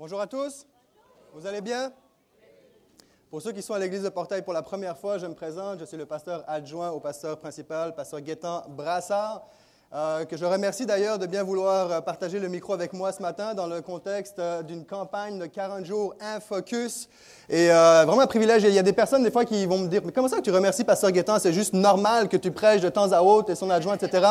Bonjour à tous. Vous allez bien? Pour ceux qui sont à l'église de Portail pour la première fois, je me présente. Je suis le pasteur adjoint au pasteur principal, pasteur Guétan Brassard, euh, que je remercie d'ailleurs de bien vouloir euh, partager le micro avec moi ce matin dans le contexte euh, d'une campagne de 40 jours Infocus. Et vraiment un privilège. Il y a des personnes des fois qui vont me dire, mais comment ça que tu remercies pasteur Guétan? C'est juste normal que tu prêches de temps à autre et son adjoint, etc.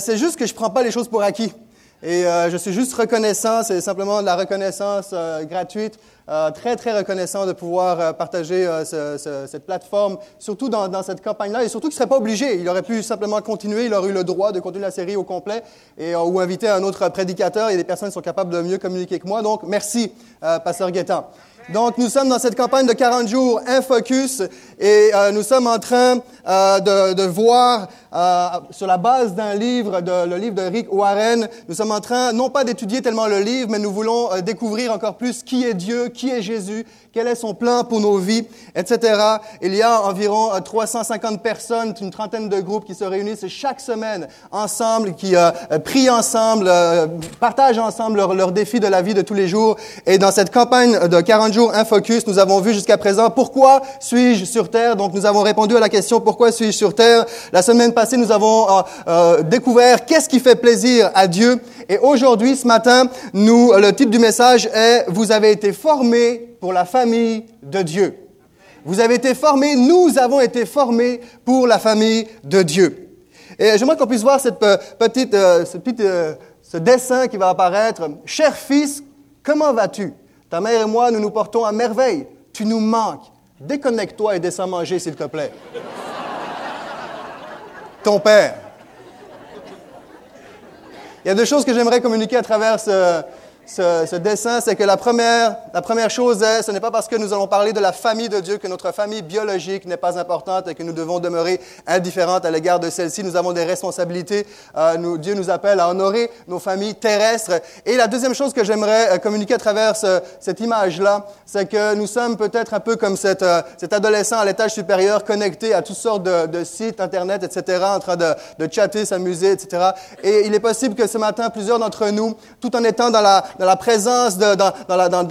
c'est juste que je ne prends pas les choses pour acquis. Et euh, je suis juste reconnaissant, c'est simplement de la reconnaissance euh, gratuite, euh, très, très reconnaissant de pouvoir partager cette plateforme, surtout dans, cette campagne-là, et surtout qu'il ne serait pas obligé. Il aurait pu simplement continuer, il aurait eu le droit de continuer la série au complet, et, ou inviter un autre prédicateur, et des personnes qui sont capables de mieux communiquer que moi. Donc, merci, Pasteur Guétan. Donc, nous sommes dans cette campagne de 40 jours, un focus, et nous sommes en train de, voir euh, sur la base d'un livre, le livre de Rick Warren. Nous sommes en train, non pas d'étudier tellement le livre, mais nous voulons euh, découvrir encore plus qui est Dieu, qui est Jésus, quel est son plan pour nos vies, etc. Il y a environ 350 euh, personnes, une trentaine de groupes qui se réunissent chaque semaine ensemble, qui prient ensemble, partagent ensemble leurs leur défis de la vie de tous les jours. Et dans cette campagne de 40 jours, un focus, nous avons vu jusqu'à présent pourquoi suis-je sur Terre? Donc nous avons répondu à la question pourquoi suis-je sur Terre? La semaine nous avons euh, euh, découvert qu'est-ce qui fait plaisir à Dieu. Et aujourd'hui, ce matin, nous, le titre du message est Vous avez été formés pour la famille de Dieu. Vous avez été formés, nous avons été formés pour la famille de Dieu. Et j'aimerais qu'on puisse voir cette petite, euh, ce, petit, ce dessin qui va apparaître. Cher fils, comment vas-tu? Ta mère et moi, nous nous portons à merveille. Tu nous manques. Déconnecte-toi et descends manger, s'il te plaît ton Père. Il y a deux choses que j'aimerais communiquer à travers ce, ce, dessin, c'est que la première, la première chose est, ce n'est pas parce que nous allons parler de la famille de Dieu que notre famille biologique n'est pas importante et que nous devons demeurer indifférentes à l'égard de celle-ci. Nous avons des responsabilités. Euh, Dieu nous appelle à honorer nos familles terrestres. Et la deuxième chose que j'aimerais euh, communiquer à travers cette image-là, c'est que nous sommes peut-être un peu comme euh, cet adolescent à l'étage supérieur connecté à toutes sortes de, de, sites Internet, etc., en train de, de chatter, s'amuser, etc. Et il est possible que ce matin, plusieurs d'entre nous, tout en étant dans la dans la présence, dans,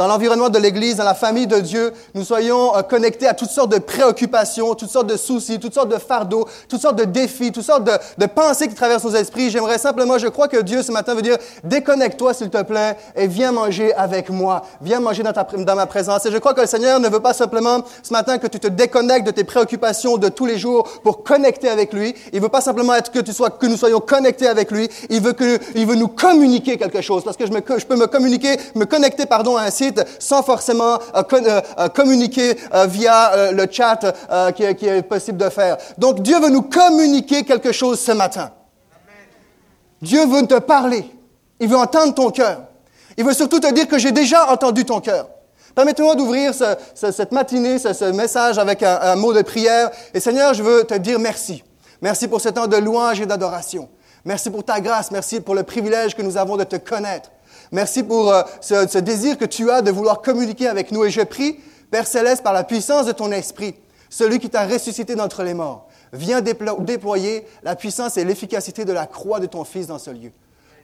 l'environnement de l'Église, dans la famille de Dieu, nous soyons euh, connectés à toutes sortes de préoccupations, toutes sortes de soucis, toutes sortes de fardeaux, toutes sortes de défis, toutes sortes de, pensées qui traversent nos esprits. J'aimerais simplement, je crois que Dieu ce matin veut dire, déconnecte-toi s'il te plaît et viens manger avec moi, viens manger dans, ma présence. Et je crois que le Seigneur ne veut pas simplement ce matin que tu te déconnectes de tes préoccupations de tous les jours pour connecter avec lui. Il veut pas simplement être que nous soyons connectés avec lui. Il veut que, veut nous communiquer quelque chose parce que je, je peux me me connecter pardon, à un site sans forcément euh, euh, euh, communiquer via le chat qui, est possible de faire. Donc Dieu veut nous communiquer quelque chose ce matin. Dieu veut te parler. Il veut entendre ton cœur. Il veut surtout te dire que j'ai déjà entendu ton cœur. Permettez-moi d'ouvrir ce, cette matinée, ce, ce message avec un, un, mot de prière. Et Seigneur, je veux te dire merci. Merci pour ce temps de louange et d'adoration. Merci pour ta grâce. Merci pour le privilège que nous avons de te connaître. Merci pour euh, ce, désir que tu as de vouloir communiquer avec nous. Et je prie, Père céleste, par la puissance de ton esprit, celui qui t'a ressuscité d'entre les morts, viens déployer la puissance et l'efficacité de la croix de ton Fils dans ce lieu.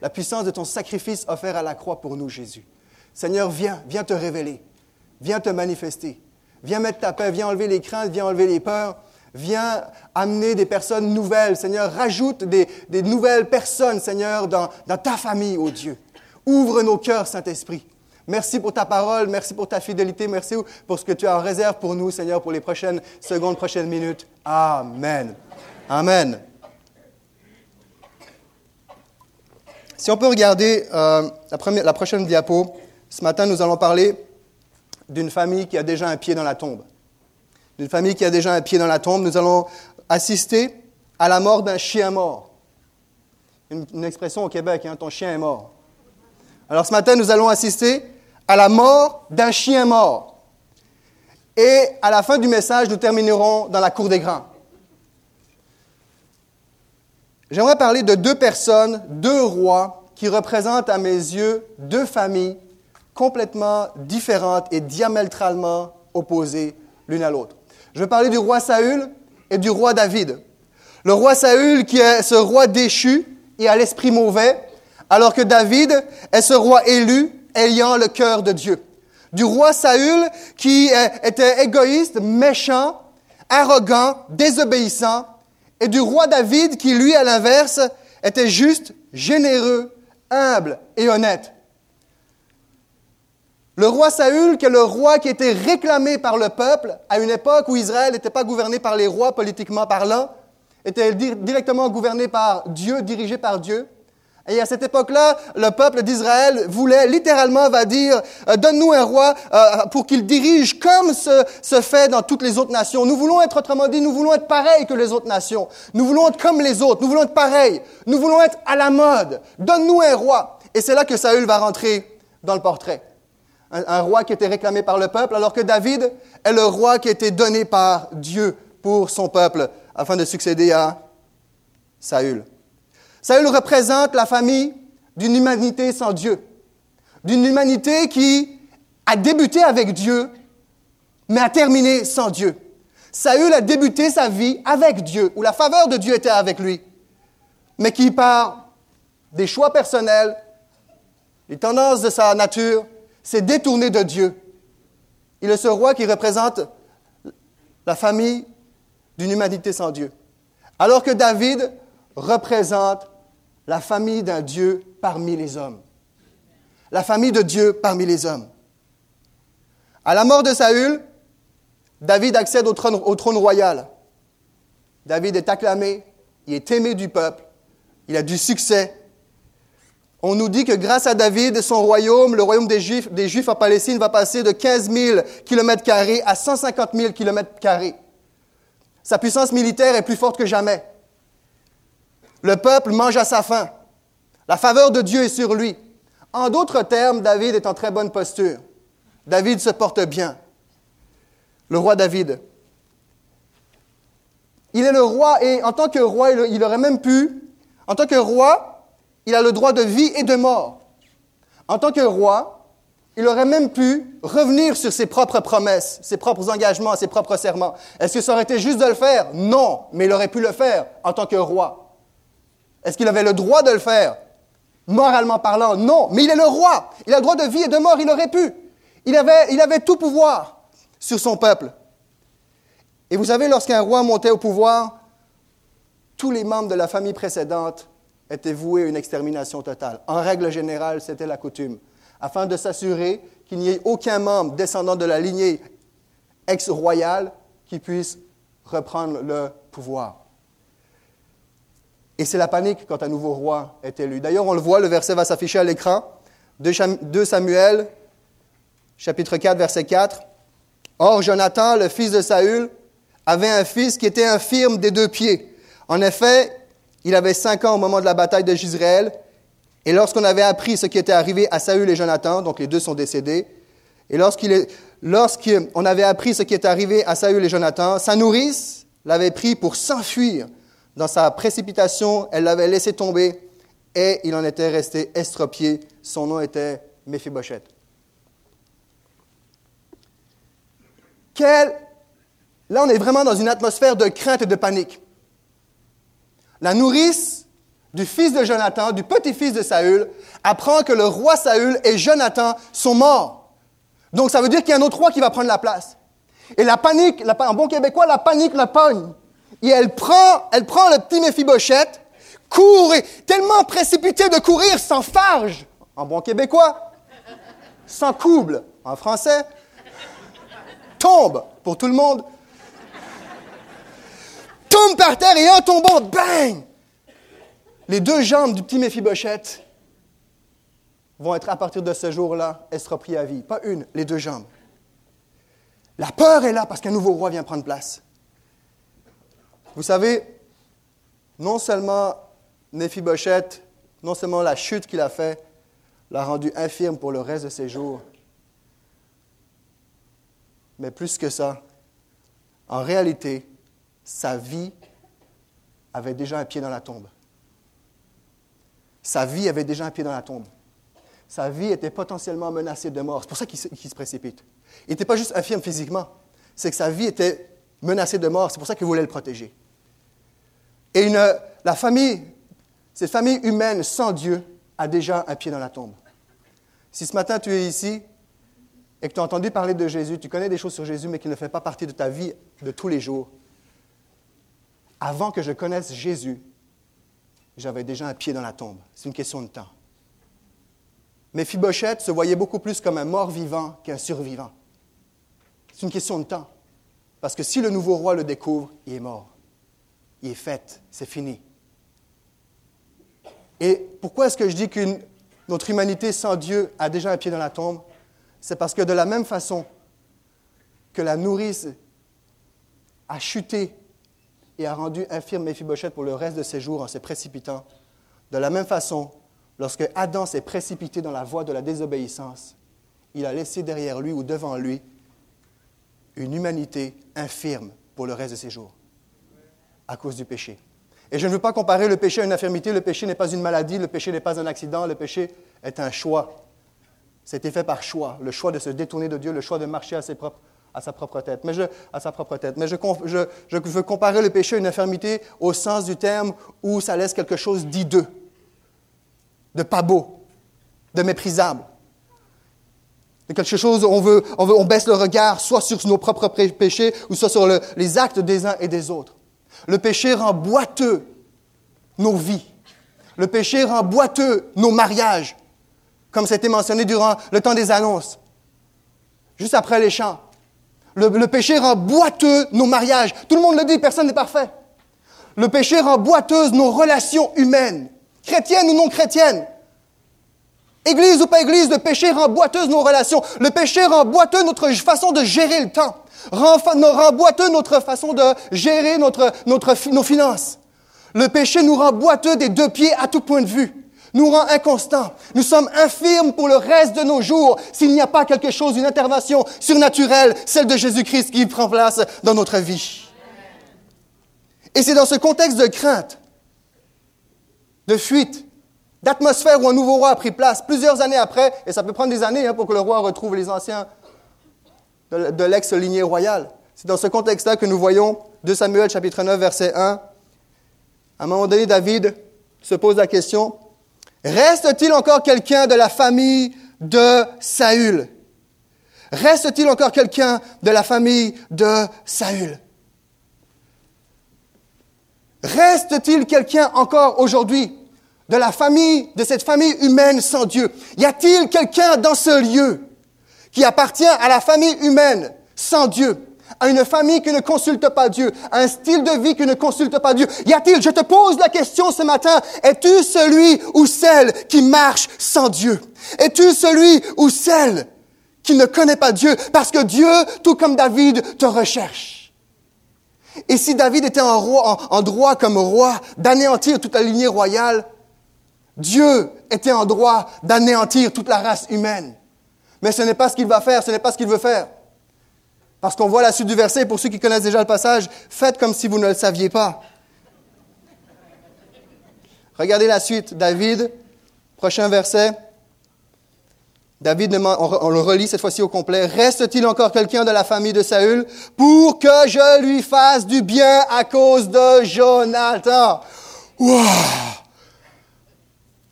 La puissance de ton sacrifice offert à la croix pour nous, Jésus. Seigneur, viens, viens te révéler. Viens te manifester. Viens mettre ta paix, viens enlever les craintes, viens enlever les peurs. Viens amener des personnes nouvelles, Seigneur. Rajoute des, nouvelles personnes, Seigneur, dans, ta famille, ô oh Dieu. Ouvre nos cœurs, Saint-Esprit. Merci pour ta parole, merci pour ta fidélité, merci pour ce que tu as en réserve pour nous, Seigneur, pour les prochaines secondes, prochaines minutes. Amen. Amen. Si on peut regarder euh, la, première, la prochaine diapo, ce matin, nous allons parler d'une famille qui a déjà un pied dans la tombe. D'une famille qui a déjà un pied dans la tombe. Nous allons assister à la mort d'un chien mort. Une, expression au Québec, hein, ton chien est mort. Alors ce matin, nous allons assister à la mort d'un chien mort. Et à la fin du message, nous terminerons dans la cour des grands. J'aimerais parler de deux personnes, deux rois, qui représentent à mes yeux deux familles complètement différentes et diamétralement opposées l'une à l'autre. Je vais parler du roi Saül et du roi David. Le roi Saül qui est ce roi déchu et à l'esprit mauvais, alors que David est ce roi élu, ayant le cœur de Dieu. Du roi Saül qui était égoïste, méchant, arrogant, désobéissant, et du roi David qui, lui, à l'inverse, était juste, généreux, humble et honnête. Le roi Saül, qui est le roi qui était réclamé par le peuple à une époque où Israël n'était pas gouverné par les rois politiquement parlant, était directement gouverné par Dieu, dirigé par Dieu. Et à cette époque-là, le peuple d'Israël voulait littéralement, va dire, euh, donne-nous un roi euh, pour qu'il dirige comme ce, se fait dans toutes les autres nations. Nous voulons être, autrement dit, nous voulons être pareils que les autres nations. Nous voulons être comme les autres. Nous voulons être pareils. Nous voulons être à la mode. Donne-nous un roi. Et c'est là que Saül va rentrer dans le portrait un, roi qui était réclamé par le peuple, alors que David est le roi qui a été donné par Dieu pour son peuple afin de succéder à Saül. Saül représente la famille d'une humanité sans Dieu, d'une humanité qui a débuté avec Dieu, mais a terminé sans Dieu. Saül a débuté sa vie avec Dieu, où la faveur de Dieu était avec lui, mais qui, par des choix personnels, les tendances de sa nature, s'est détourné de Dieu. Il est ce roi qui représente la famille d'une humanité sans Dieu. Alors que David représente la famille d'un Dieu parmi les hommes. La famille de Dieu parmi les hommes. À la mort de Saül, David accède au trône, royal. David est acclamé, il est aimé du peuple, il a du succès, on nous dit que grâce à David, son royaume, le royaume des Juifs, des Juifs en Palestine, va passer de 15 000 km à 150 000 km Sa puissance militaire est plus forte que jamais. Le peuple mange à sa faim. La faveur de Dieu est sur lui. En d'autres termes, David est en très bonne posture. David se porte bien. Le roi David. Il est le roi et en tant que roi, il aurait même pu, en tant que roi, il a le droit de vie et de mort. En tant que roi, il aurait même pu revenir sur ses propres promesses, ses propres engagements, ses propres serments. Est-ce que ça aurait été juste de le faire? Non, mais il aurait pu le faire en tant que roi. Est-ce qu'il avait le droit de le faire? Moralement parlant, non, mais il est le roi. Il a le droit de vie et de mort, il aurait pu. Il avait, il avait tout pouvoir sur son peuple. Et vous savez, lorsqu'un roi montait au pouvoir, tous les membres de la famille précédente était voué à une extermination totale. En règle générale, c'était la coutume, afin de s'assurer qu'il n'y ait aucun membre descendant de la lignée ex-royale qui puisse reprendre le pouvoir. Et c'est la panique quand un nouveau roi est élu. D'ailleurs, on le voit, le verset va s'afficher à l'écran. 2 Samuel, chapitre 4, verset 4. Or, Jonathan, le fils de Saül, avait un fils qui était infirme des deux pieds. En effet, il avait cinq ans au moment de la bataille de Gisraël. Et lorsqu'on avait appris ce qui était arrivé à Saül et Jonathan, donc les deux sont décédés, et lorsqu'on avait appris ce qui était arrivé à Saül et Jonathan, sa nourrice l'avait pris pour s'enfuir. Dans sa précipitation, elle l'avait laissé tomber et il en était resté estropié. Son nom était Méphibosheth. Quel... Là, on est vraiment dans une atmosphère de crainte et de panique. La nourrice du fils de Jonathan, du petit-fils de Saül, apprend que le roi Saül et Jonathan sont morts. Donc ça veut dire qu'il y a un autre roi qui va prendre la place. Et la panique, en bon québécois, la panique la pogne. Et elle prend, le petit Méphibosheth, court, et tellement précipité de courir sans farge, en bon québécois, sans couble, en français, tombe pour tout le monde tombe par terre et en tombant, bang! Les deux jambes du petit Méphibosheth vont être à partir de ce jour-là estropiées à vie. Pas une, les deux jambes. La peur est là parce qu'un nouveau roi vient prendre place. Vous savez, non seulement Méphibosheth, non seulement la chute qu'il a faite, l'a rendu infirme pour le reste de ses jours, mais plus que ça, en réalité, sa vie avait déjà un pied dans la tombe. Sa vie avait déjà un pied dans la tombe. Sa vie était potentiellement menacée de mort. C'est pour ça qu'il se, précipite. Il n'était pas juste infirme physiquement, c'est que sa vie était menacée de mort. C'est pour ça qu'il voulait le protéger. Et la famille, cette famille humaine sans Dieu a déjà un pied dans la tombe. Si ce matin tu es ici et que tu as entendu parler de Jésus, tu connais des choses sur Jésus, mais qui ne fait pas partie de ta vie de tous les jours, avant que je connaisse Jésus, j'avais déjà un pied dans la tombe. C'est une question de temps. Mais Fibochette se voyait beaucoup plus comme un mort-vivant qu'un survivant. C'est une question de temps. Parce que si le nouveau roi le découvre, il est mort. Est. C'est fini. Et pourquoi est-ce que je dis que notre humanité sans Dieu a déjà un pied dans la tombe? C'est parce que de la même façon que la nourrice a chuté et a rendu infirme Méphibosheth pour le reste de ses jours en se précipitant, de la même façon, lorsque Adam s'est précipité dans la voie de la désobéissance, il a laissé derrière lui ou devant lui une humanité infirme pour le reste de ses jours, à cause du péché. Et je ne veux pas comparer le péché à une infirmité. Le péché n'est pas une maladie, le péché n'est pas un accident, le péché est un choix. C'était fait par choix, le choix de se détourner de Dieu, le choix de marcher à, sa propre tête. Mais je, veux comparer le péché à une infirmité au sens du terme où ça laisse quelque chose d'hideux, de pas beau, de méprisable. De quelque chose on, on baisse le regard soit sur nos propres péchés ou soit sur les actes des uns et des autres. Le péché rend boiteux nos vies. Le péché rend boiteux nos mariages, comme c'était mentionné durant le temps des annonces, juste après les chants. Le, péché rend boiteux nos mariages. Tout le monde le dit, personne n'est parfait. Le péché rend boiteuses nos relations humaines, chrétiennes ou non chrétiennes. Église ou pas église, le péché rend boiteuses nos relations. Le péché rend boiteux notre façon de gérer le temps rend, boiteux notre façon de gérer notre, nos finances. Le péché nous rend boiteux des deux pieds à tout point de vue, nous rend inconstants. Nous sommes infirmes pour le reste de nos jours s'il n'y a pas quelque chose, une intervention surnaturelle, celle de Jésus-Christ qui prend place dans notre vie. Et c'est dans ce contexte de crainte, de fuite, d'atmosphère où un nouveau roi a pris place plusieurs années après, et ça peut prendre des années hein, pour que le roi retrouve les anciens de l'ex-lignée royale. C'est dans ce contexte-là que nous voyons 2 Samuel chapitre 9 verset 1. À un moment donné, David se pose la question, reste-t-il encore quelqu'un de la famille de Saül? Reste-t-il encore quelqu'un de la famille de Saül? Reste-t-il quelqu'un encore aujourd'hui? De la famille, de cette famille humaine sans Dieu? Y a-t-il quelqu'un dans ce lieu qui appartient à la famille humaine sans Dieu, à une famille qui ne consulte pas Dieu, à un style de vie qui ne consulte pas Dieu? Y a-t-il, je te pose la question ce matin, es-tu celui ou celle qui marche sans Dieu? Es-tu celui ou celle qui ne connaît pas Dieu? Parce que Dieu, tout comme David, te recherche. Et si David était en, roi, en droit comme roi d'anéantir toute la lignée royale, Dieu était en droit d'anéantir toute la race humaine. Mais ce n'est pas ce qu'il va faire, ce n'est pas ce qu'il veut faire. Parce qu'on voit la suite du verset, pour ceux qui connaissent déjà le passage, faites comme si vous ne le saviez pas. Regardez la suite. David, prochain verset. David, on le relit cette fois-ci au complet. Reste-t-il encore quelqu'un de la famille de Saül pour que je lui fasse du bien à cause de Jonathan?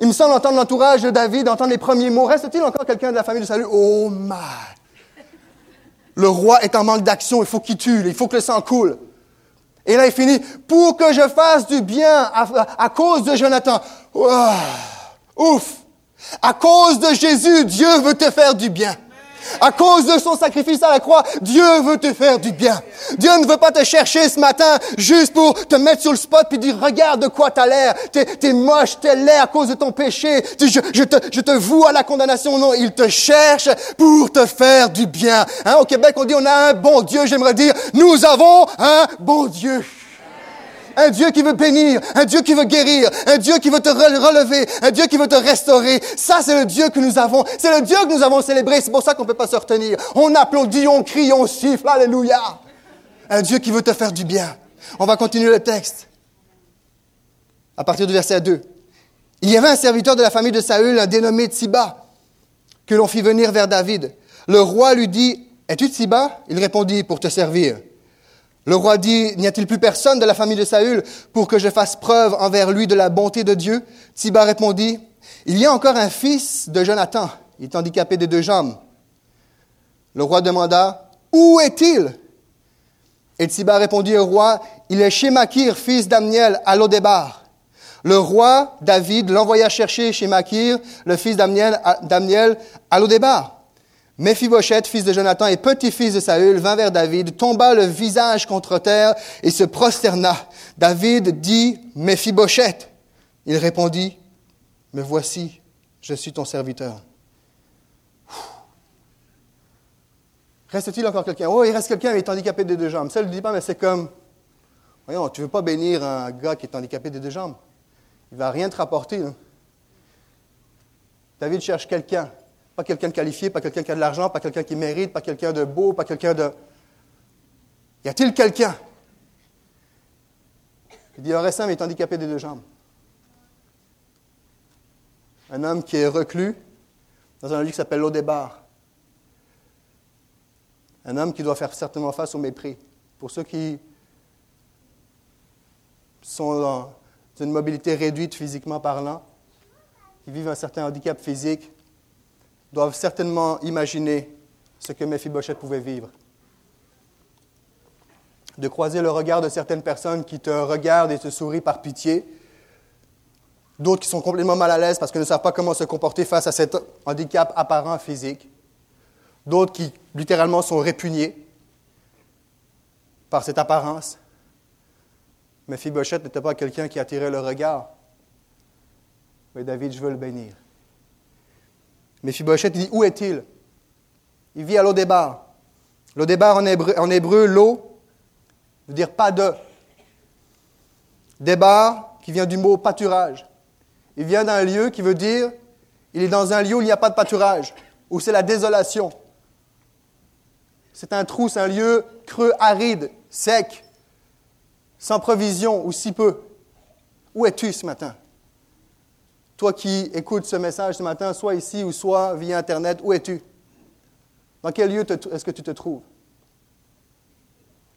Il me semble entendre l'entourage de David, entendre les premiers mots. Reste-t-il encore quelqu'un de la famille de salut? Oh my! Le roi est en manque d'action, il faut qu'il tue, il faut que le sang coule. Et là, il finit, pour que je fasse du bien à, cause de Jonathan. Ouf! À cause de Jésus, Dieu veut te faire du bien. À cause de son sacrifice à la croix, Dieu veut te faire du bien. Dieu ne veut pas te chercher ce matin juste pour te mettre sur le spot puis dire regarde de quoi t'as l'air. T'es, es moche, t'es laid à cause de ton péché. Je, je, te, je te voue à la condamnation. Non, il te cherche pour te faire du bien. Hein, au Québec, on dit on a un bon Dieu. J'aimerais dire nous avons un bon Dieu. Un Dieu qui veut bénir, un Dieu qui veut guérir, un Dieu qui veut te relever, un Dieu qui veut te restaurer. Ça, c'est le Dieu que nous avons. C'est le Dieu que nous avons célébré. C'est pour ça qu'on ne peut pas se retenir. On applaudit, on crie, on siffle. Alléluia. Un Dieu qui veut te faire du bien. On va continuer le texte. À partir du verset 2. Il y avait un serviteur de la famille de Saül, un dénommé Tsiba, que l'on fit venir vers David. Le roi lui dit, Es-tu Tsiba Il répondit, Pour te servir. Le roi dit, n'y a-t-il plus personne de la famille de Saül pour que je fasse preuve envers lui de la bonté de Dieu? Tiba répondit, il y a encore un fils de Jonathan Il est handicapé des deux jambes. Le roi demanda, Où est-il? Et Tsiba répondit au roi, Il est chez Makir, fils d'Amniel, à Lodébar. Le roi David l'envoya chercher chez Makir, le fils d'Amniel, à Lodébar. Mephibosheth, fils de Jonathan et petit-fils de Saül, vint vers David, tomba le visage contre terre et se prosterna. David dit, Mephibosheth. Il répondit, Me voici, je suis ton serviteur. Reste-t-il encore quelqu'un? Oh, il reste quelqu'un, mais il est handicapé des deux jambes. Ça, ne le dit pas, mais c'est comme, voyons, tu ne veux pas bénir un gars qui est handicapé des deux jambes? Il ne va rien te rapporter. David cherche quelqu'un. Pas quelqu'un de qualifié, pas quelqu'un qui a de l'argent, pas quelqu'un qui mérite, pas quelqu'un de beau, pas quelqu'un de... Y a-t-il quelqu'un? Il dit, mais il est handicapé des deux jambes. Un homme qui est reclus dans un lieu qui s'appelle l'Odébar. Un homme qui doit faire certainement face au mépris. Pour ceux qui sont dans une mobilité réduite physiquement parlant, qui vivent un certain handicap physique, doivent certainement imaginer ce que Mephibosheth pouvait vivre. De croiser le regard de certaines personnes qui te regardent et te sourient par pitié, d'autres qui sont complètement mal à l'aise parce qu'ils ne savent pas comment se comporter face à cet handicap apparent physique, d'autres qui littéralement sont répugnés par cette apparence. Mais Fibochette n'était pas quelqu'un qui attirait le regard. Mais David, je veux le bénir. Mais Fibochette dit Où est-il? Il vit à l'Odébar. L'Odébar en hébreu, en hébreu l'eau veut dire pas de. Débar, qui vient du mot pâturage. Il vient d'un lieu qui veut dire il est dans un lieu où il n'y a pas de pâturage, où c'est la désolation. C'est un trou, c'est un lieu creux, aride, sec, sans provision ou si peu. Où es-tu ce matin? Toi qui écoutes ce message ce matin, soit ici ou soit via Internet, où es-tu? Dans quel lieu est-ce que tu te trouves?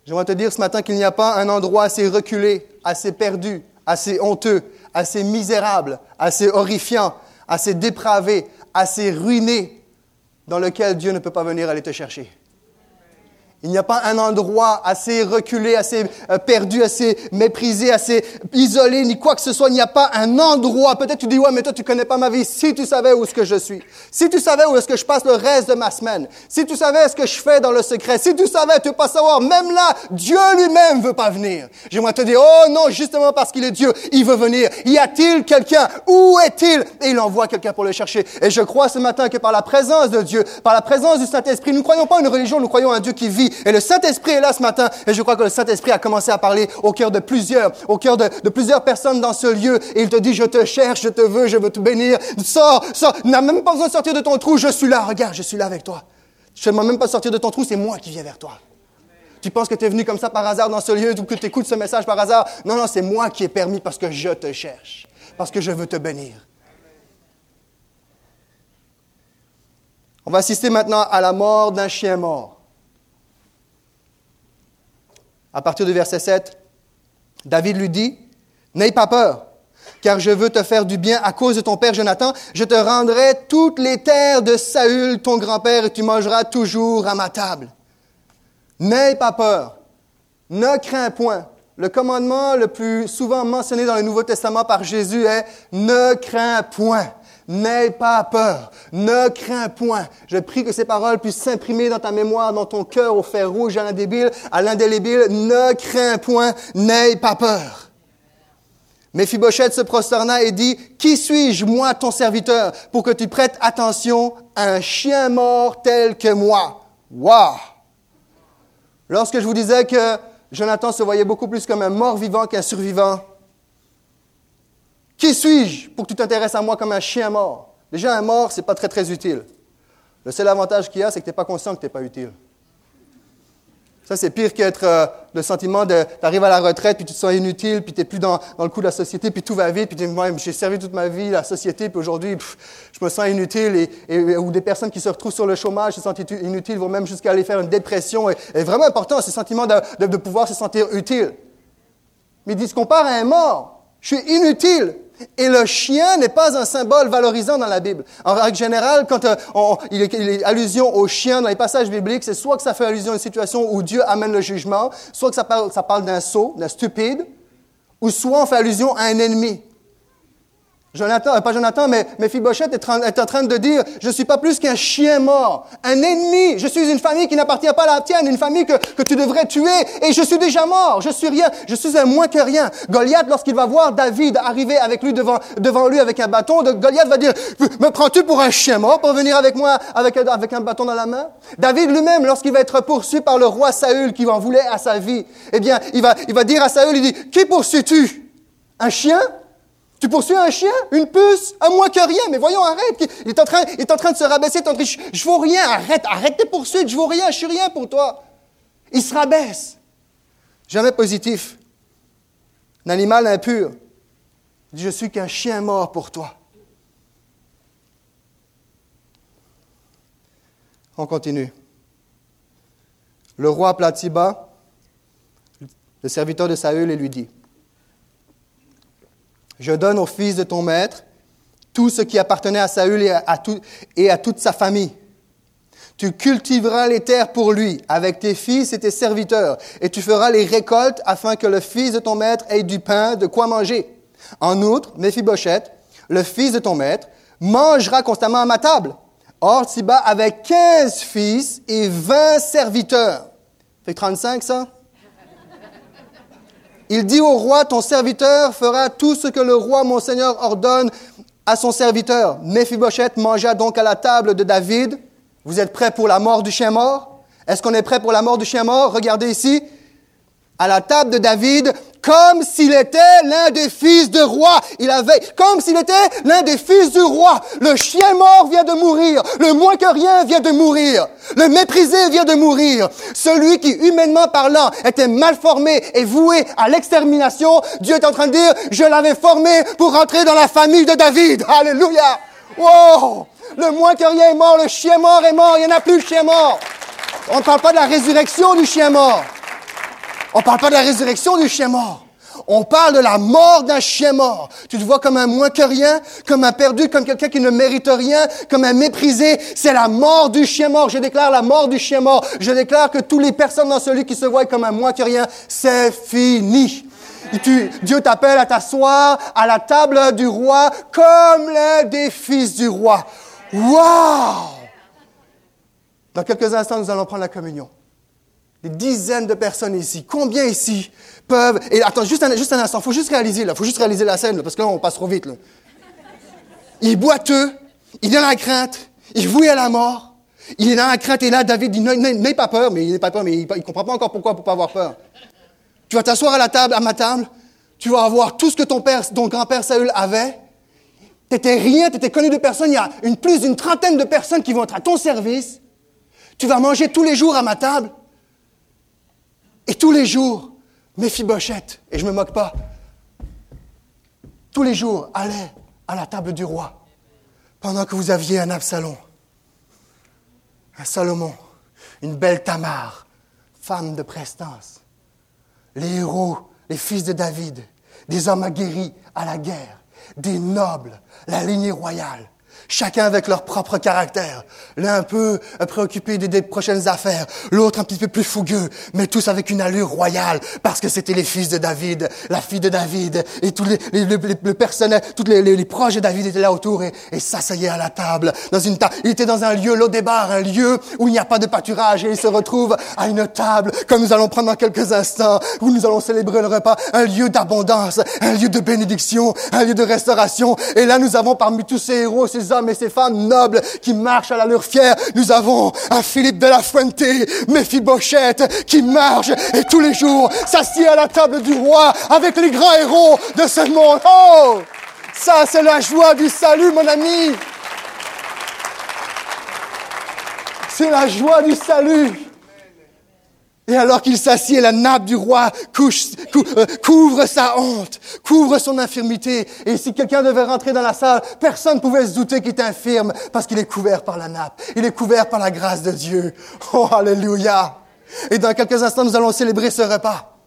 J'aimerais te dire ce matin qu'il n'y a pas un endroit assez reculé, assez perdu, assez honteux, assez misérable, assez horrifiant, assez dépravé, assez ruiné, dans lequel Dieu ne peut pas venir aller te chercher. Il n'y a pas un endroit assez reculé, assez euh, perdu, assez méprisé, assez isolé, ni quoi que ce soit. Il n'y a pas un endroit. Peut-être tu dis, ouais, mais toi, tu connais pas ma vie. Si tu savais où est-ce que je suis. Si tu savais où est-ce que je passe le reste de ma semaine. Si tu savais ce que je fais dans le secret. Si tu savais, tu peux pas savoir. Même là, Dieu lui-même veut pas venir. J'aimerais te dire, oh non, justement parce qu'il est Dieu, il veut venir. Y a-t-il quelqu'un? Où est-il? Et il envoie quelqu'un pour le chercher. Et je crois ce matin que par la présence de Dieu, par la présence du Saint-Esprit, nous ne croyons pas une religion, nous croyons un Dieu qui vit et le Saint-Esprit est là ce matin. Et je crois que le Saint-Esprit a commencé à parler au cœur de plusieurs, au cœur de, plusieurs personnes dans ce lieu. Et il te dit, je te cherche, je te veux, je veux te bénir. Sors, sors. N'as même pas besoin de sortir de ton trou. Je suis là. Regarde, je suis là avec toi. Je ne même pas sortir de ton trou. C'est moi qui viens vers toi. Tu penses que tu es venu comme ça par hasard dans ce lieu ou que tu écoutes ce message par hasard? Non, non, c'est moi qui ai permis parce que je te cherche. Parce que je veux te bénir. On va assister maintenant à la mort d'un chien mort à partir du verset 7, David lui dit, N'aie pas peur, car je veux te faire du bien à cause de ton père Jonathan. Je te rendrai toutes les terres de Saül, ton grand-père, et tu mangeras toujours à ma table. N'aie pas peur, ne crains point. Le commandement le plus souvent mentionné dans le Nouveau Testament par Jésus est Ne crains point. N'aie pas peur, ne crains point. Je prie que ces paroles puissent s'imprimer dans ta mémoire, dans ton cœur, au fer rouge, à l'indélébile, à l'indélébile. Ne crains point, n'aie pas peur. Mephibosheth se prosterna et dit, Qui suis-je, moi, ton serviteur, pour que tu prêtes attention à un chien mort tel que moi? Waouh! Lorsque je vous disais que Jonathan se voyait beaucoup plus comme un mort vivant qu'un survivant, qui suis-je pour que tu t'intéresses à moi comme un chien mort? Déjà, un mort, ce n'est pas très, très utile. Le seul avantage qu'il y a, c'est que tu n'es pas conscient que tu n'es pas utile. Ça, c'est pire qu'être euh, le sentiment de t'arrives à la retraite, puis tu te sens inutile, puis tu n'es plus dans, le coup de la société, puis tout va vite, puis tu dis, j'ai servi toute ma vie la société, puis aujourd'hui, je me sens inutile, et, ou des personnes qui se retrouvent sur le chômage, se sentent inutiles, vont même jusqu'à aller faire une dépression. Et, et vraiment important, ce sentiment de, pouvoir se sentir utile. Mais il dit, se compare à un mort. Je suis inutile. Et le chien n'est pas un symbole valorisant dans la Bible. En règle générale, quand euh, il, est, il, est, allusion au chien dans les passages bibliques, c'est soit que ça fait allusion à une situation où Dieu amène le jugement, soit que ça parle, ça parle d'un sot, d'un stupide, ou soit on fait allusion à un ennemi. Jonathan, euh, pas Jonathan, mais Mephibosheth est, est en train de dire, je ne suis pas plus qu'un chien mort, un ennemi. Je suis une famille qui n'appartient pas à la tienne, une famille que, que tu devrais tuer, et je suis déjà mort. Je suis rien, je suis un moins que rien. Goliath, lorsqu'il va voir David arriver avec lui devant, devant lui avec un bâton, Goliath va dire, me prends-tu pour un chien mort pour venir avec moi avec, avec un bâton dans la main? David lui-même, lorsqu'il va être poursuivi par le roi Saül qui en voulait à sa vie, eh bien, il va, il va dire à Saül, il dit, qui poursuis-tu? Un chien? Tu poursuis un chien, une puce, à moins que rien. Mais voyons, arrête. Il est en train, est en train de se rabaisser. je, je vaux rien. Arrête, arrête tes poursuites. Je vaux rien. Je suis rien pour toi. Il se rabaisse. Jamais positif. Un animal impur. Il dit, je suis qu'un chien mort pour toi. On continue. Le roi aplatit le serviteur de Saül, lui dit, je donne au fils de ton maître tout ce qui appartenait à Saül et à, et à toute sa famille. Tu cultiveras les terres pour lui, avec tes fils et tes serviteurs, et tu feras les récoltes afin que le fils de ton maître ait du pain, de quoi manger. En outre, Méphibosheth, le fils de ton maître, mangera constamment à ma table. Or, Siba avait quinze fils et vingt serviteurs. Fait 35, ça? Il dit au roi, ton serviteur fera tout ce que le roi, mon Seigneur, ordonne à son serviteur. Mephibosheth mangea donc à la table de David. Vous êtes prêts pour la mort du chien mort? Est-ce qu'on est prêt pour la mort du chien mort? Regardez ici. À la table de David, comme s'il était l'un des fils de roi. Il avait, comme s'il était l'un des fils du roi. Le chien mort vient de mourir. Le moins que rien vient de mourir. Le méprisé vient de mourir. Celui qui, humainement parlant, était mal formé et voué à l'extermination, Dieu est en train de dire, je l'avais formé pour rentrer dans la famille de David. Alléluia. Wow! Le moins que rien est mort, le chien mort est mort, il n'y en a plus de chien mort. On ne parle pas de la résurrection du chien mort. On parle pas de la résurrection du chien mort. On parle de la mort d'un chien mort. Tu te vois comme un moins que rien, comme un perdu, comme quelqu'un qui ne mérite rien, comme un méprisé. C'est la mort du chien mort. Je déclare la mort du chien mort. Je déclare que toutes les personnes dans celui qui se voient comme un moins que rien, c'est fini. Dieu t'appelle à t'asseoir à la table du roi comme l'un des fils du roi. Wow! Dans quelques instants, nous allons prendre la communion des dizaines de personnes ici. Combien ici peuvent... Et attends, juste un, instant, il faut juste réaliser, faut juste réaliser la scène, parce que là, on passe trop vite. Il est boiteux, il est dans la crainte, il vouille à la mort, il est dans la crainte, et là, David dit, n'aie pas peur, mais il n'est pas peur, mais il ne comprend pas encore pourquoi pour pas avoir peur. Tu vas t'asseoir à la table, à ma table, tu vas avoir tout ce que ton père, ton grand-père Saül avait. Tu n'étais rien, tu étais connu de personne. Il y a une, plus d'une trentaine de personnes qui vont être à ton service. Tu vas manger tous les jours à ma table. Et tous les jours, Méphibosheth, et je ne me moque pas, tous les jours allait à la table du roi pendant que vous aviez un Absalom, un Salomon, une belle Tamar, femme de prestance, les héros, les fils de David, des hommes aguerris à la guerre, des nobles, la lignée royale, chacun avec leur propre caractère. L'un un peu préoccupé des, prochaines affaires, l'autre un petit peu plus fougueux, mais tous avec une allure royale, parce que c'était les fils de David, la fille de David, et tous les, les, personnels, tous les, proches de David étaient là autour et, et s'asseyaient à la table, dans une table. Il était dans un lieu, l'Odébar, un lieu où il n'y a pas de pâturage, et il se retrouve à une table, comme nous allons prendre dans quelques instants, où nous allons célébrer le repas, un lieu d'abondance, un lieu de bénédiction, un lieu de restauration. Et là, nous avons parmi tous ces héros, ces hommes et ces femmes nobles qui marchent à l'allure fière. Nous avons un Philippe de la Fuente, Mephibosheth, qui marche et tous les jours s'assied à la table du roi avec les grands héros de ce monde. Oh! Ça, c'est la joie du salut, mon ami. C'est la joie du salut. Et alors qu'il s'assied, la nappe du roi euh, couvre sa honte, couvre son infirmité. Et si quelqu'un devait rentrer dans la salle, personne ne pouvait se douter qu'il est infirme parce qu'il est couvert par la nappe. Il est couvert par la grâce de Dieu. Oh, alléluia. Et dans quelques instants, nous allons célébrer ce repas.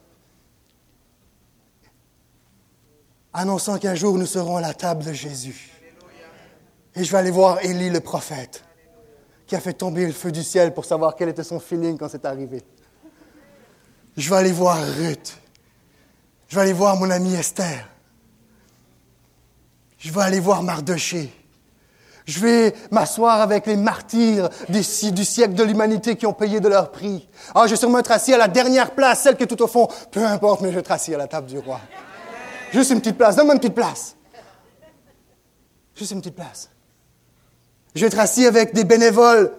annonçant qu'un jour nous serons à la table de Jésus. Et je vais aller voir Élie le prophète, qui a fait tomber le feu du ciel pour savoir quel était son feeling quand c'est arrivé. Je vais aller voir Ruth. Je vais aller voir mon amie Esther. Je vais aller voir Mardoché. Je vais m'asseoir avec les martyrs du, siècle de l'humanité qui ont payé de leur prix. Ah, je vais sûrement être assis à la dernière place, celle qui est tout au fond. Peu importe, mais je vais être assis à la table du roi. Juste une petite place. Donne-moi une petite place. Juste une petite place. Je vais être assis avec des bénévoles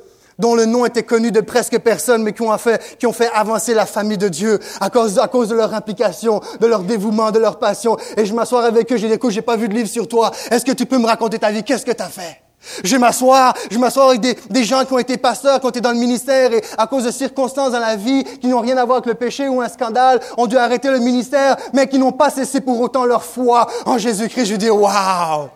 dont le nom était connu de presque personne, mais qui ont fait, qui ont fait avancer la famille de Dieu à cause, à cause de leur implication, de leur dévouement, de leur passion. Et je m'assois avec eux, j'ai dit, écoute, j'ai pas vu de livre sur toi. Est-ce que tu peux me raconter ta vie? Qu'est-ce que tu as fait? Je m'assois, je m'assois avec des, des, gens qui ont été pasteurs, qui ont été dans le ministère et à cause de circonstances dans la vie qui n'ont rien à voir avec le péché ou un scandale, ont dû arrêter le ministère, mais qui n'ont pas cessé pour autant leur foi en Jésus-Christ. Je dis, waouh!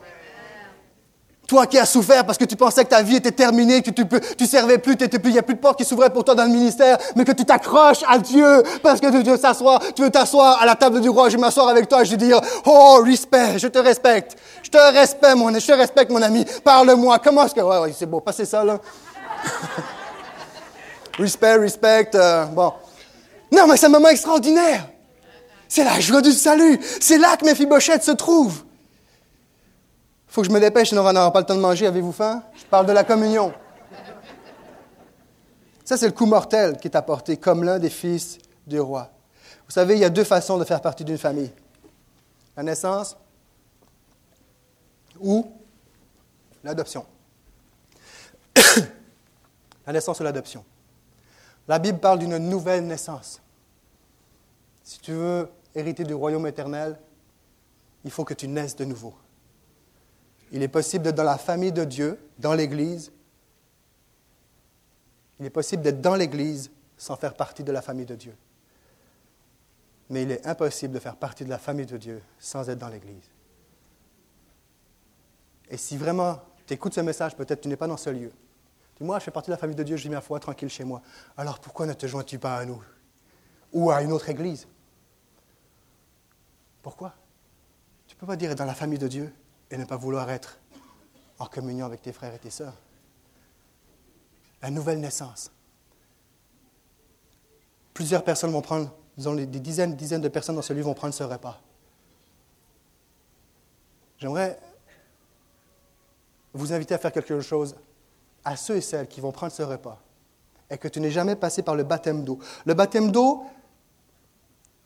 Toi qui as souffert parce que tu pensais que ta vie était terminée, que tu, tu servais plus, il n'y a plus de porte qui s'ouvrait pour toi dans le ministère, mais que tu t'accroches à Dieu parce que tu veux t'asseoir, tu veux t'asseoir à la table du roi. Je vais m'asseoir avec toi je vais dire, oh, respect, je te respecte. Je te respecte, mon, je te respecte, mon ami. Parle-moi. Comment est-ce que, c'est beau, passez ça, là. respect, respect, euh, bon. Non, mais c'est un moment extraordinaire. C'est la joie du salut. C'est là que mes fibochettes se trouvent faut que je me dépêche, sinon on n'aura pas le temps de manger. Avez-vous faim? Je parle de la communion. Ça, c'est le coup mortel qui est apporté comme l'un des fils du roi. Vous savez, il y a deux façons de faire partie d'une famille. La naissance ou l'adoption. la naissance ou l'adoption. La Bible parle d'une nouvelle naissance. Si tu veux hériter du royaume éternel, il faut que tu naisses de nouveau. Il est possible d'être dans la famille de Dieu, dans l'Église. Il est possible d'être dans l'Église sans faire partie de la famille de Dieu. Mais il est impossible de faire partie de la famille de Dieu sans être dans l'Église. Et si vraiment tu écoutes ce message, peut-être tu n'es pas dans ce lieu. Dis-moi, je fais partie de la famille de Dieu, je vis ma foi tranquille chez moi. Alors pourquoi ne te joins-tu pas à nous Ou à une autre Église? Pourquoi? Tu ne peux pas dire dans la famille de Dieu et ne pas vouloir être en communion avec tes frères et tes sœurs. La nouvelle naissance. Plusieurs personnes vont prendre, disons des dizaines, dizaines de personnes dans ce lieu vont prendre ce repas. J'aimerais vous inviter à faire quelque chose à ceux et celles qui vont prendre ce repas et que tu n'es jamais passé par le baptême d'eau. Le baptême d'eau,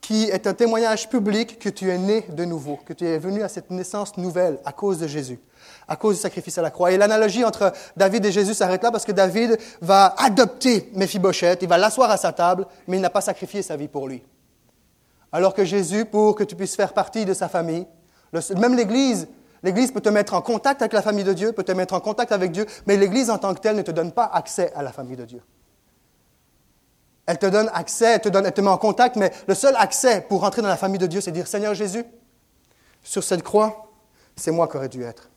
qui est un témoignage public que tu es né de nouveau, que tu es venu à cette naissance nouvelle à cause de Jésus, à cause du sacrifice à la croix. Et l'analogie entre David et Jésus s'arrête là parce que David va adopter Mephibosheth, il va l'asseoir à sa table, mais il n'a pas sacrifié sa vie pour lui. Alors que Jésus, pour que tu puisses faire partie de sa famille, même l'Église, l'Église peut te mettre en contact avec la famille de Dieu, peut te mettre en contact avec Dieu, mais l'Église en tant que telle ne te donne pas accès à la famille de Dieu. Elle te donne accès, elle te, donne, elle te met en contact, mais le seul accès pour rentrer dans la famille de Dieu, c'est dire Seigneur Jésus, sur cette croix, c'est moi qui aurais dû être.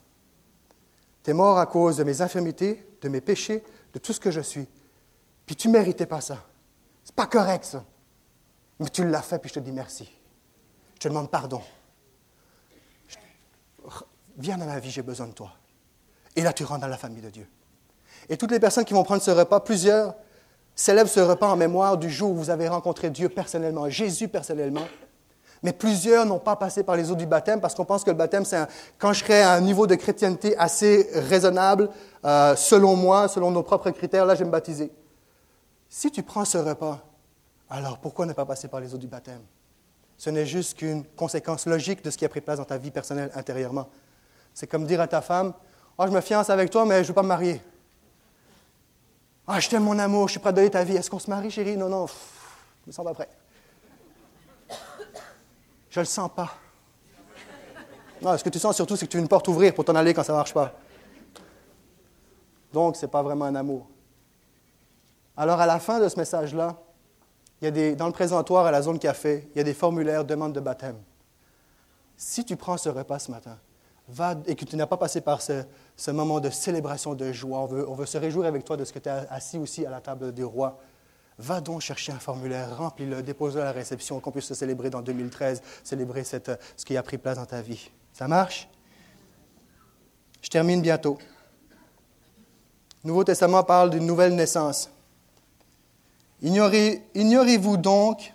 Tu es mort à cause de mes infirmités, de mes péchés, de tout ce que je suis. Puis tu ne méritais pas ça. C'est pas correct, ça. Mais tu l'as fait, puis je te dis merci. Je te demande pardon. Viens dans ma vie, j'ai besoin de toi. Et là, tu rentres dans la famille de Dieu. Et toutes les personnes qui vont prendre ce repas, plusieurs célèbre ce repas en mémoire du jour où vous avez rencontré Dieu personnellement, Jésus personnellement. Mais plusieurs n'ont pas passé par les eaux du baptême parce qu'on pense que le baptême, c'est quand je serai à un niveau de chrétienté assez raisonnable, euh, selon moi, selon nos propres critères, là, je vais me baptiser. Si tu prends ce repas, alors pourquoi ne pas passer par les eaux du baptême? Ce n'est juste qu'une conséquence logique de ce qui a pris place dans ta vie personnelle intérieurement. C'est comme dire à ta femme, oh, je me fiance avec toi, mais je ne veux pas me marier. Ah, je t'aime mon amour, je suis prêt à donner ta vie. Est-ce qu'on se marie, chérie? Non, non, je me sens pas prêt. Je le sens pas. Non, ce que tu sens surtout, c'est que tu veux une porte ouvrir pour t'en aller quand ça ne marche pas. Donc, ce n'est pas vraiment un amour. Alors, à la fin de ce message-là, il y a des, dans le présentoir à la zone café, il y a des formulaires demande de baptême. Si tu prends ce repas ce matin, va, et que tu n'as pas passé par ce, ce moment de célébration de joie. On veut, on veut, se réjouir avec toi de ce que tu es assis aussi à la table du roi. Va donc chercher un formulaire, remplis-le, dépose-le à la réception, qu'on puisse se célébrer dans 2013, célébrer cette, ce qui a pris place dans ta vie. Ça marche? Je termine bientôt. Le Nouveau Testament parle d'une nouvelle naissance. Ignorez-vous donc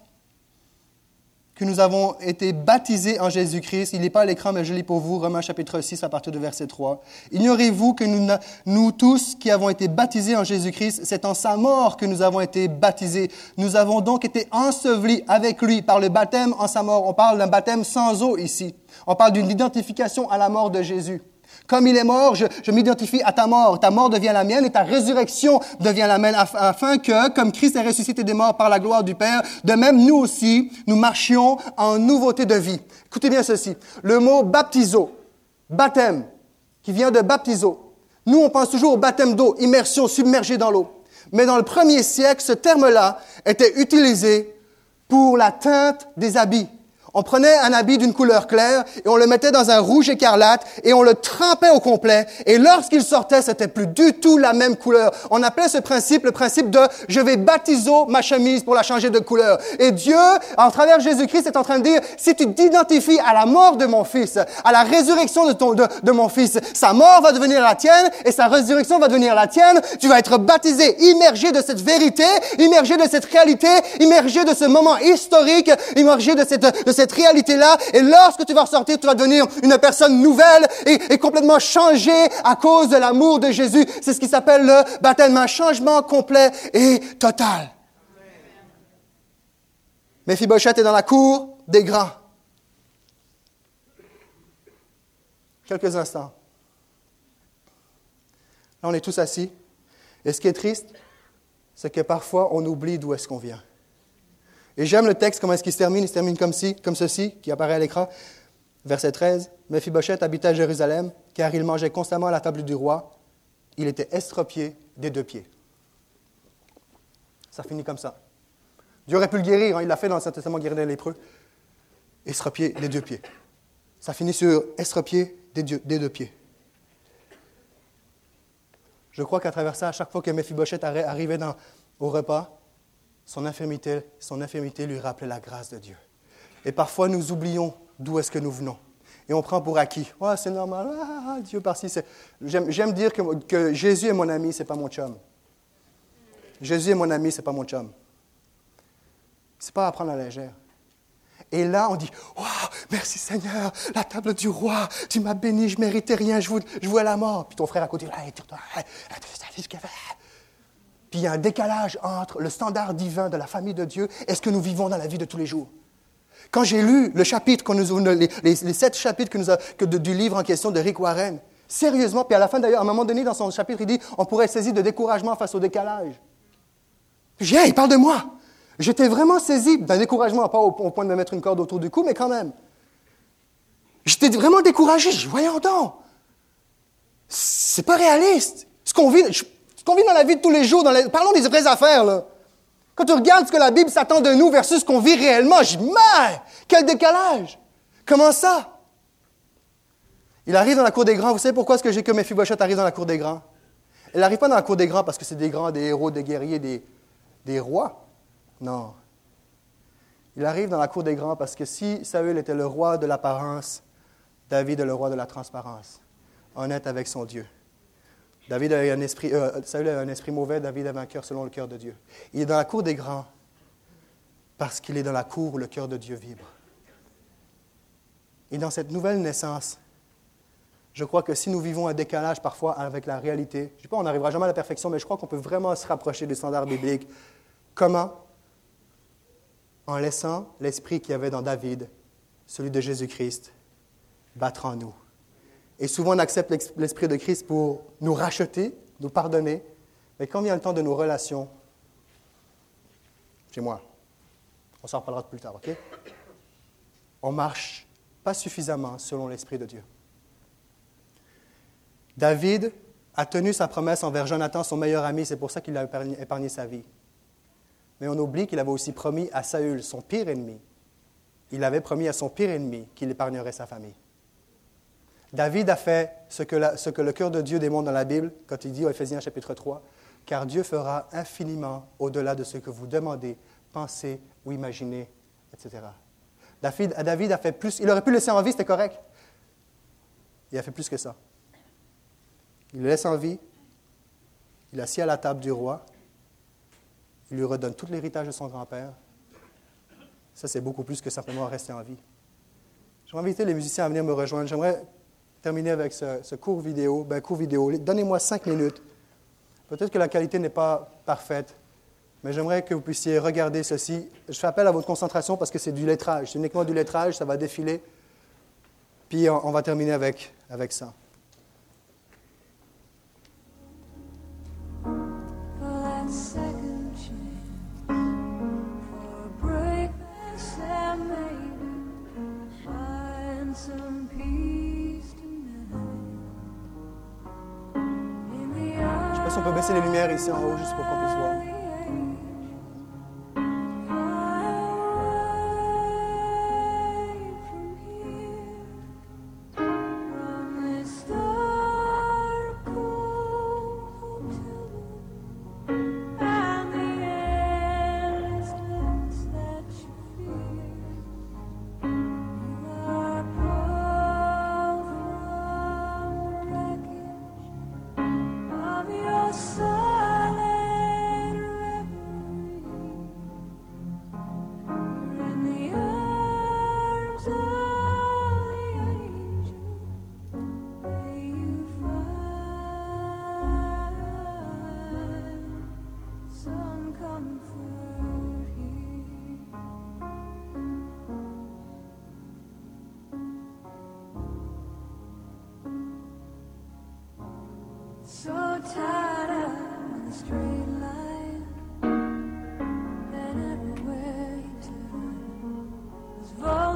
que nous avons été baptisés en Jésus-Christ. Il n'est pas à l'écran, mais je lis pour vous, Romains chapitre 6 à partir de verset 3. Ignorez-vous que nous, nous tous qui avons été baptisés en Jésus-Christ, c'est en sa mort que nous avons été baptisés. Nous avons donc été ensevelis avec lui par le baptême en sa mort. On parle d'un baptême sans eau ici. On parle d'une identification à la mort de Jésus. Comme il est mort, je, m'identifie à ta mort. Ta mort devient la mienne et ta résurrection devient la mienne, afin que, comme Christ est ressuscité des morts par la gloire du Père, de même nous aussi, nous marchions en nouveauté de vie. Écoutez bien ceci. Le mot baptiso, baptême, qui vient de baptiso. Nous, on pense toujours au baptême d'eau, immersion, submergée dans l'eau. Mais dans le premier siècle, ce terme-là était utilisé pour la teinte des habits. On prenait un habit d'une couleur claire et on le mettait dans un rouge écarlate et on le trempait au complet. Et lorsqu'il sortait, c'était plus du tout la même couleur. On appelait ce principe le principe de je vais baptiser ma chemise pour la changer de couleur. Et Dieu, en travers Jésus-Christ, est en train de dire si tu t'identifies à la mort de mon fils, à la résurrection de, ton, de, de mon fils, sa mort va devenir la tienne et sa résurrection va devenir la tienne. Tu vas être baptisé, immergé de cette vérité, immergé de cette réalité, immergé de ce moment historique, immergé de cette, de cette réalité-là. Et lorsque tu vas ressortir, tu vas devenir une personne nouvelle et, complètement changée à cause de l'amour de Jésus. C'est ce qui s'appelle le baptême, un changement complet et total. Mephibosheth est dans la cour des grands. Quelques instants. Là, on est tous assis. Et ce qui est triste, c'est que parfois, on oublie d'où est-ce qu'on vient. Et j'aime le texte, comment est-ce qu'il se termine? Il se termine comme, ci, comme ceci, qui apparaît à l'écran. Verset 13. Mephibosheth habitait à Jérusalem, car il mangeait constamment à la table du roi. Il était estropié des deux pieds. Ça finit comme ça. Dieu aurait pu le guérir, hein. il l'a fait dans le Saint-Testament, guérir les lépreux. Estropié des deux pieds. Ça finit sur estropié des, des deux pieds. Je crois qu'à travers ça, à chaque fois que Mephibosheth arrivait au repas, son infirmité, son infirmité lui rappelait la grâce de Dieu. Et parfois, nous oublions d'où est-ce que nous venons. Et on prend pour acquis. Oh, c'est normal. Ah, ah Dieu par-ci. J'aime dire que, Jésus est mon ami, ce n'est pas mon chum. Jésus est mon ami, ce n'est pas mon chum. Ce n'est pas à prendre à la légère. Et là, on dit, oh, merci Seigneur, la table du roi, tu m'as béni, je méritais rien, je, vois la mort. Puis ton frère à côté, là, puis il y a un décalage entre le standard divin de la famille de Dieu et ce que nous vivons dans la vie de tous les jours. Quand j'ai lu le chapitre, les, sept chapitres que du livre en question de Rick Warren, sérieusement, puis à la fin d'ailleurs, à un moment donné dans son chapitre, il dit on pourrait être saisi de découragement face au décalage. J'ai il parle de moi. J'étais vraiment saisi d'un découragement, pas au, point de me mettre une corde autour du cou, mais quand même. J'étais vraiment découragé. Je dis, voyons donc. C'est pas réaliste. Ce qu'on vit, ce qu'on vit dans la vie de tous les jours, parlons des vraies affaires, là. Quand tu regardes ce que la Bible s'attend de nous versus ce qu'on vit réellement, je dis, mais, quel décalage! Comment ça? Il arrive dans la cour des grands. Vous savez pourquoi est-ce que j'ai que Mephibosheth arrive dans la cour des grands? Elle n'arrive pas dans la cour des grands parce que c'est des grands, des héros, des guerriers, des, des rois. Non. Il arrive dans la cour des grands parce que si Saül était le roi de l'apparence, David est le roi de la transparence, honnête avec son Dieu. David avait un esprit, euh, Saül avait un esprit mauvais, David avait un cœur selon le cœur de Dieu. Il est dans la cour des grands parce qu'il est dans la cour où le cœur de Dieu vibre. Et dans cette nouvelle naissance, je crois que si nous vivons un décalage parfois avec la réalité, je ne sais pas, on n'arrivera jamais à la perfection, mais je crois qu'on peut vraiment se rapprocher des standards bibliques. Comment? En laissant l'esprit qu'il y avait dans David, celui de Jésus-Christ, battre en nous. Et souvent, on accepte l'Esprit de Christ pour nous racheter, nous pardonner. Mais quand vient le temps de nos relations, chez moi, on s'en reparlera plus tard, OK? On marche pas suffisamment selon l'Esprit de Dieu. David a tenu sa promesse envers Jonathan, son meilleur ami, c'est pour ça qu'il a épargné sa vie. Mais on oublie qu'il avait aussi promis à Saül, son pire ennemi, il avait promis à son pire ennemi qu'il épargnerait sa famille. David a fait ce que, le cœur de Dieu démontre dans la Bible, quand il dit au Éphésiens chapitre 3, car Dieu fera infiniment au-delà de ce que vous demandez, pensez ou imaginez, etc. David, a fait plus. Il aurait pu le laisser en vie, c'était correct. Il a fait plus que ça. Il le laisse en vie. Il assis à la table du roi. Il lui redonne tout l'héritage de son grand-père. Ça, c'est beaucoup plus que simplement rester en vie. Je vais inviter les musiciens à venir me rejoindre. J'aimerais terminer avec ce, court vidéo. Ben, court vidéo. Donnez-moi cinq minutes. Peut-être que la qualité n'est pas parfaite, mais j'aimerais que vous puissiez regarder ceci. Je fais appel à votre concentration parce que c'est du lettrage. C'est uniquement du lettrage, ça va défiler. Puis on, va terminer avec, avec ça. On peut baisser les lumières ici en haut juste pour qu'on puisse voir.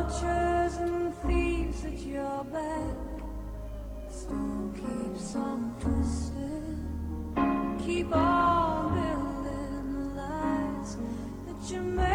vultures and thieves at your back. still keep on. Keep on building the lies that you made.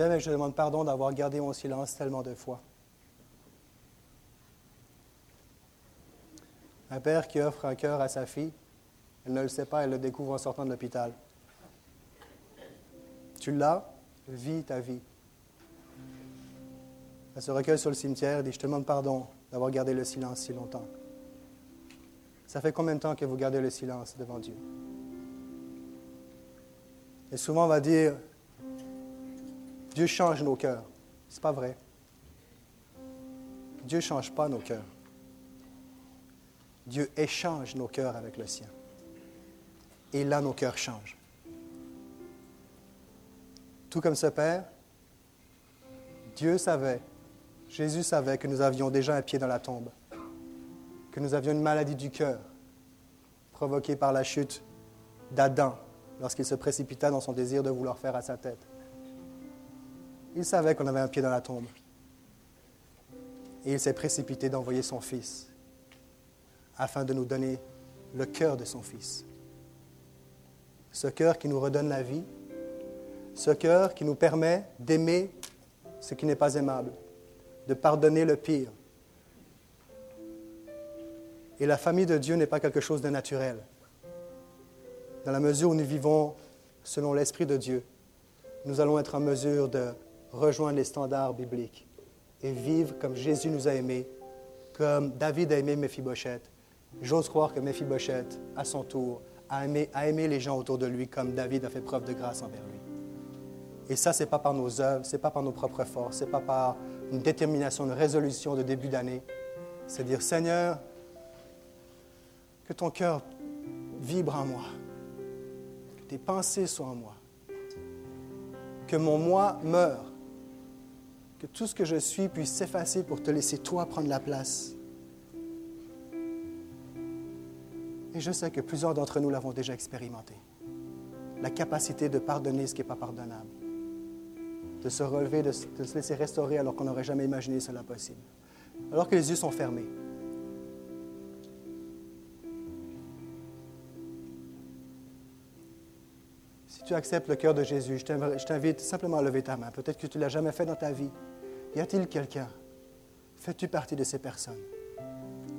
Je te demande pardon d'avoir gardé mon silence tellement de fois. Un père qui offre un cœur à sa fille, elle ne le sait pas, elle le découvre en sortant de l'hôpital. Tu l'as, vis ta vie. Elle se recueille sur le cimetière et dit, je te demande pardon d'avoir gardé le silence si longtemps. Ça fait combien de temps que vous gardez le silence devant Dieu? Et souvent, on va dire, Dieu change nos cœurs. Ce n'est pas vrai. Dieu ne change pas nos cœurs. Dieu échange nos cœurs avec le sien. Et là, nos cœurs changent. Tout comme ce Père, Dieu savait, Jésus savait que nous avions déjà un pied dans la tombe, que nous avions une maladie du cœur provoquée par la chute d'Adam lorsqu'il se précipita dans son désir de vouloir faire à sa tête. Il savait qu'on avait un pied dans la tombe. Et il s'est précipité d'envoyer son Fils afin de nous donner le cœur de son Fils. Ce cœur qui nous redonne la vie, ce cœur qui nous permet d'aimer ce qui n'est pas aimable, de pardonner le pire. Et la famille de Dieu n'est pas quelque chose de naturel. Dans la mesure où nous vivons selon l'Esprit de Dieu, nous allons être en mesure de rejoindre les standards bibliques et vivre comme Jésus nous a aimés, comme David a aimé Mephibosheth. J'ose croire que Mephibosheth, à son tour, a aimé, a aimé les gens autour de lui comme David a fait preuve de grâce envers lui. Et ça, ce n'est pas par nos œuvres, ce n'est pas par nos propres forces, ce n'est pas par une détermination, une résolution de début d'année. C'est dire, Seigneur, que ton cœur vibre en moi, que tes pensées soient en moi, que mon moi meure, que tout ce que je suis puisse s'effacer pour te laisser toi prendre la place. Et je sais que plusieurs d'entre nous l'avons déjà expérimenté. La capacité de pardonner ce qui n'est pas pardonnable. De se relever, de, se laisser restaurer alors qu'on n'aurait jamais imaginé cela possible. Alors que les yeux sont fermés. Si tu acceptes le cœur de Jésus, je t'invite simplement à lever ta main. Peut-être que tu ne l'as jamais fait dans ta vie. Y a-t-il quelqu'un? Fais-tu partie de ces personnes?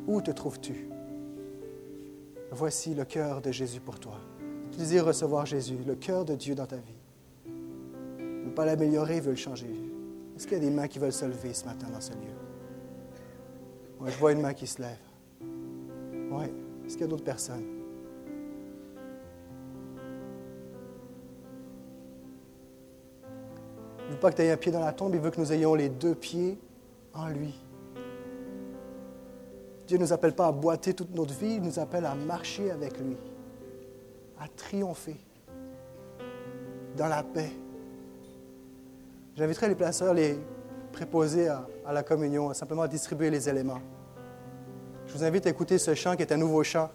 Où te trouves-tu? Voici le cœur de Jésus pour toi. Tu désires recevoir Jésus, le cœur de Dieu dans ta vie. Ne pas l'améliorer, il le changer. Est-ce qu'il y a des mains qui veulent se lever ce matin dans ce lieu? Je vois une main qui se lève. Oui. Est-ce qu'il y a d'autres personnes? Pas que tu aies un pied dans la tombe, il veut que nous ayons les deux pieds en lui. Dieu ne nous appelle pas à boiter toute notre vie, il nous appelle à marcher avec lui, à triompher dans la paix. J'inviterai les placeurs, les préposés à, à, la communion, à simplement distribuer les éléments. Je vous invite à écouter ce chant qui est un nouveau chant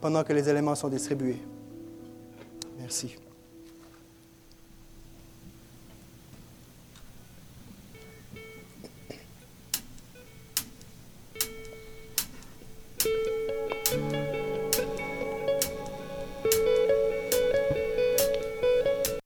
pendant que les éléments sont distribués. Merci.